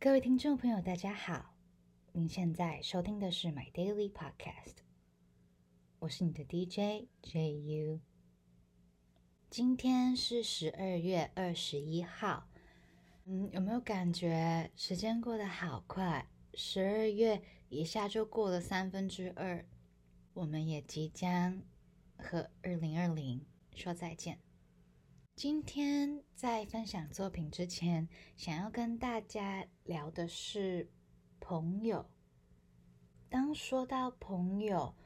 各位听众朋友，大家好！您现在收听的是 My Daily Podcast，我是你的 DJ JU。今天是十二月二十一号，嗯，有没有感觉时间过得好快？十二月一下就过了三分之二，我们也即将和二零二零说再见。今天在分享作品之前，想要跟大家聊的是朋友。当说到朋友，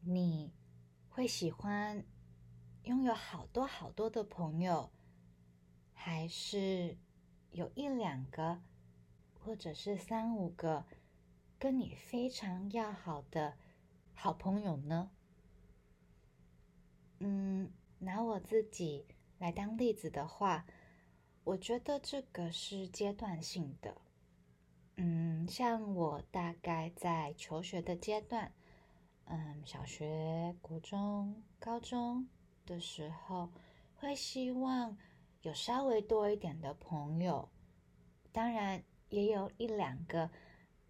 你会喜欢拥有好多好多的朋友，还是有一两个，或者是三五个跟你非常要好的好朋友呢？嗯，拿我自己。来当例子的话，我觉得这个是阶段性的。嗯，像我大概在求学的阶段，嗯，小学、国中、高中的时候，会希望有稍微多一点的朋友，当然也有一两个，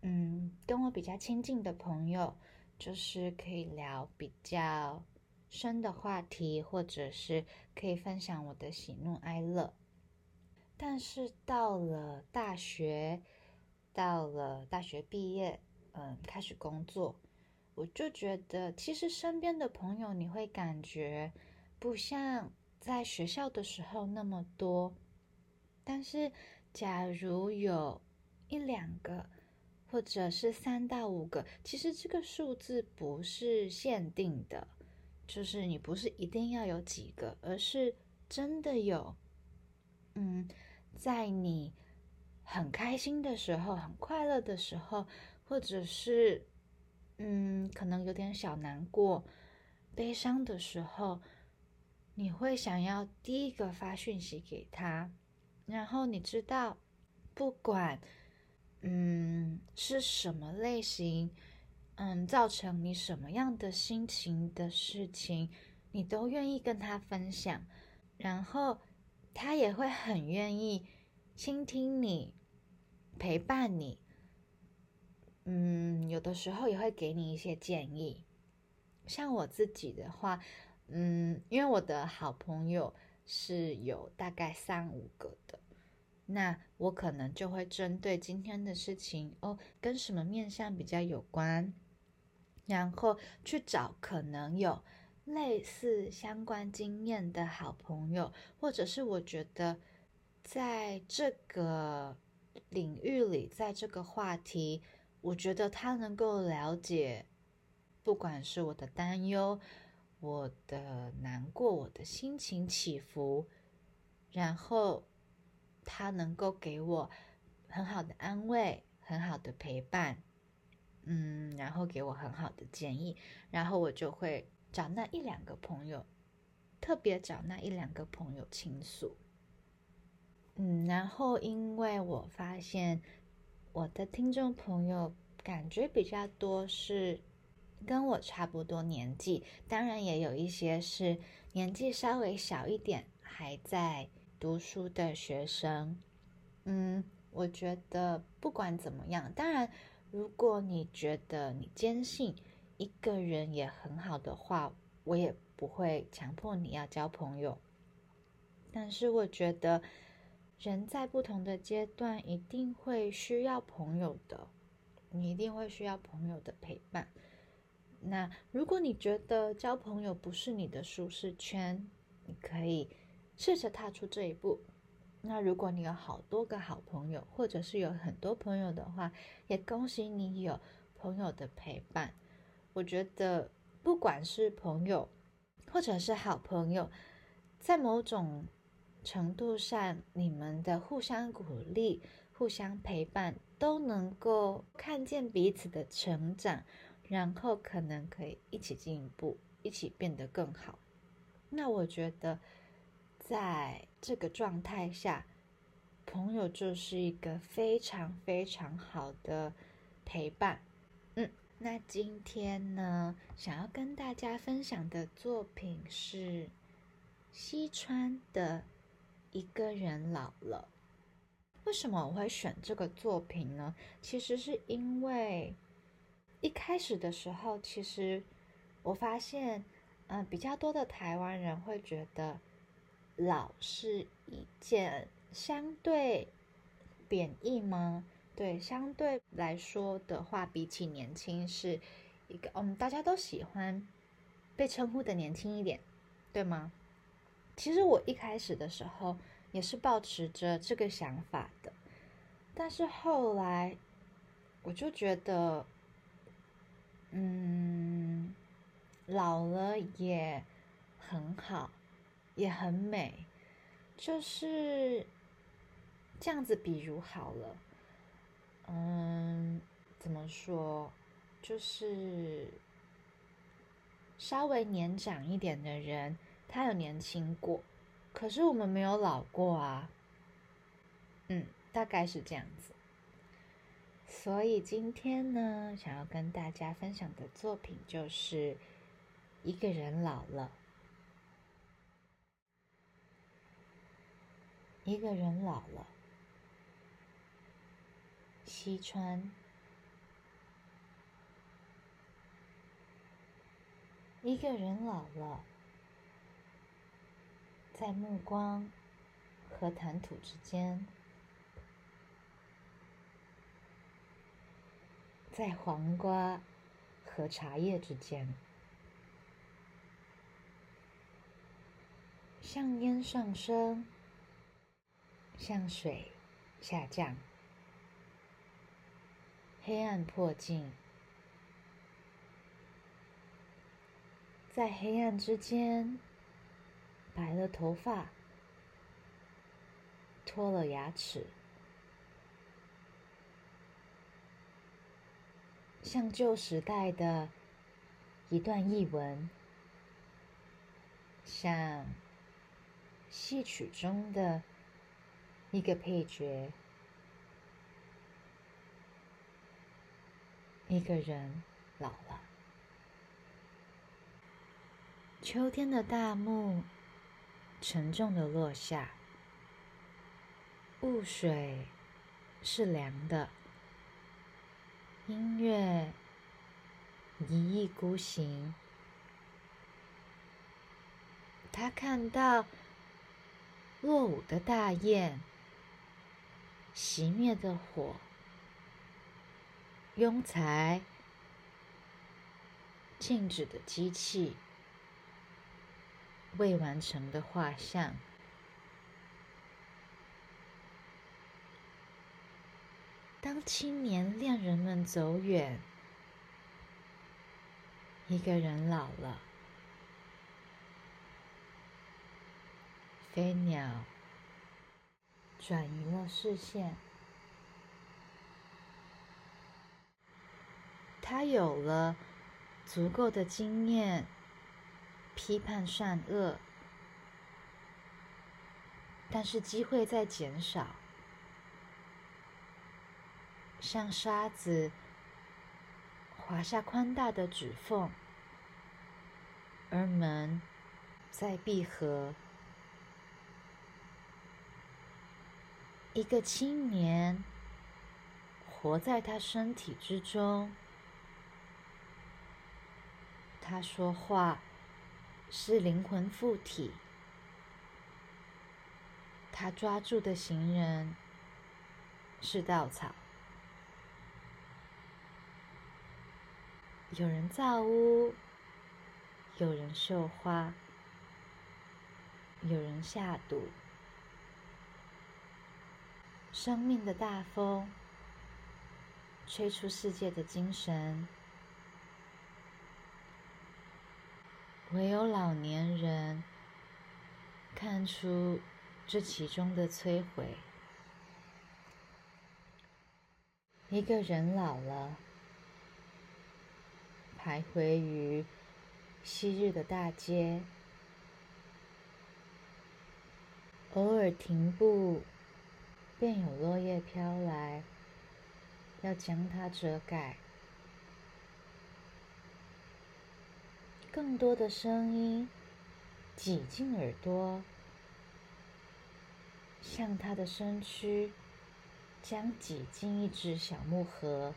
嗯，跟我比较亲近的朋友，就是可以聊比较。深的话题，或者是可以分享我的喜怒哀乐。但是到了大学，到了大学毕业，嗯，开始工作，我就觉得其实身边的朋友，你会感觉不像在学校的时候那么多。但是，假如有一两个，或者是三到五个，其实这个数字不是限定的。就是你不是一定要有几个，而是真的有，嗯，在你很开心的时候、很快乐的时候，或者是嗯，可能有点小难过、悲伤的时候，你会想要第一个发讯息给他，然后你知道，不管嗯是什么类型。嗯，造成你什么样的心情的事情，你都愿意跟他分享，然后他也会很愿意倾听你，陪伴你。嗯，有的时候也会给你一些建议。像我自己的话，嗯，因为我的好朋友是有大概三五个的，那我可能就会针对今天的事情哦，跟什么面相比较有关。然后去找可能有类似相关经验的好朋友，或者是我觉得在这个领域里，在这个话题，我觉得他能够了解，不管是我的担忧、我的难过、我的心情起伏，然后他能够给我很好的安慰、很好的陪伴。嗯，然后给我很好的建议，然后我就会找那一两个朋友，特别找那一两个朋友倾诉。嗯，然后因为我发现我的听众朋友感觉比较多是跟我差不多年纪，当然也有一些是年纪稍微小一点还在读书的学生。嗯，我觉得不管怎么样，当然。如果你觉得你坚信一个人也很好的话，我也不会强迫你要交朋友。但是我觉得人在不同的阶段一定会需要朋友的，你一定会需要朋友的陪伴。那如果你觉得交朋友不是你的舒适圈，你可以试着踏出这一步。那如果你有好多个好朋友，或者是有很多朋友的话，也恭喜你有朋友的陪伴。我觉得不管是朋友，或者是好朋友，在某种程度上，你们的互相鼓励、互相陪伴，都能够看见彼此的成长，然后可能可以一起进步，一起变得更好。那我觉得。在这个状态下，朋友就是一个非常非常好的陪伴。嗯，那今天呢，想要跟大家分享的作品是西川的《一个人老了》。为什么我会选这个作品呢？其实是因为一开始的时候，其实我发现，嗯，比较多的台湾人会觉得老是一件相对贬义吗？对，相对来说的话，比起年轻是一个，嗯，大家都喜欢被称呼的年轻一点，对吗？其实我一开始的时候。也是保持着这个想法的，但是后来我就觉得，嗯，老了也很好，也很美，就是这样子。比如好了，嗯，怎么说？就是稍微年长一点的人，他有年轻过。可是我们没有老过啊，嗯，大概是这样子。所以今天呢，想要跟大家分享的作品就是一个人老了，一个人老了，西川，一个人老了。在目光和谈吐之间，在黄瓜和茶叶之间，像烟上升，像水下降，黑暗破镜，在黑暗之间。白了头发，脱了牙齿，像旧时代的一段译文，像戏曲中的一个配角，一个人老了。秋天的大幕。沉重的落下，雾水是凉的，音乐一意孤行。他看到落伍的大雁，熄灭的火，庸才静止的机器。未完成的画像。当青年恋人们走远，一个人老了，飞鸟转移了视线，他有了足够的经验。批判善恶，但是机会在减少，像沙子划下宽大的指缝，而门在闭合。一个青年活在他身体之中，他说话。是灵魂附体，他抓住的行人是稻草。有人造屋，有人绣花，有人下毒。生命的大风，吹出世界的精神。唯有老年人看出这其中的摧毁。一个人老了，徘徊于昔日的大街，偶尔停步，便有落叶飘来，要将它遮盖。更多的声音挤进耳朵，像他的身躯将挤进一只小木盒。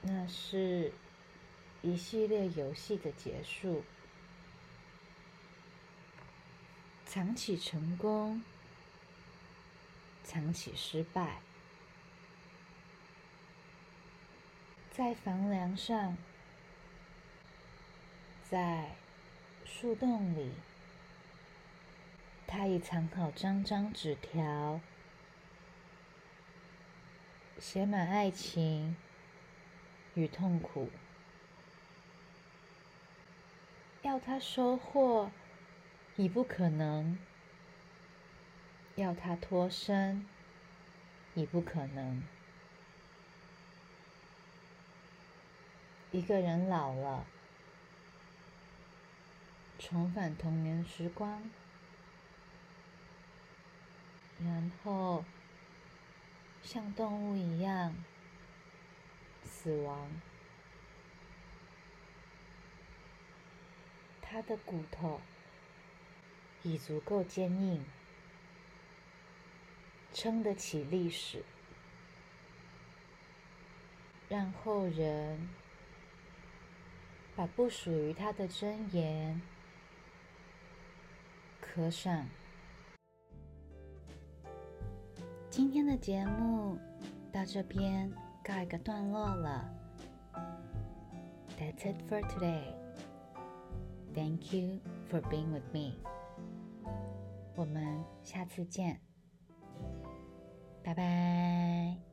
那是一系列游戏的结束。藏起成功，藏起失败，在房梁上，在树洞里，他已藏好张张纸条，写满爱情与痛苦，要他收获。已不可能，要他脱身，已不可能。一个人老了，重返童年时光，然后像动物一样死亡，他的骨头。已足够坚硬，撑得起历史，让后人把不属于他的真言刻上。今天的节目到这边告一个段落了。That's it for today. Thank you for being with me. 我们下次见，拜拜。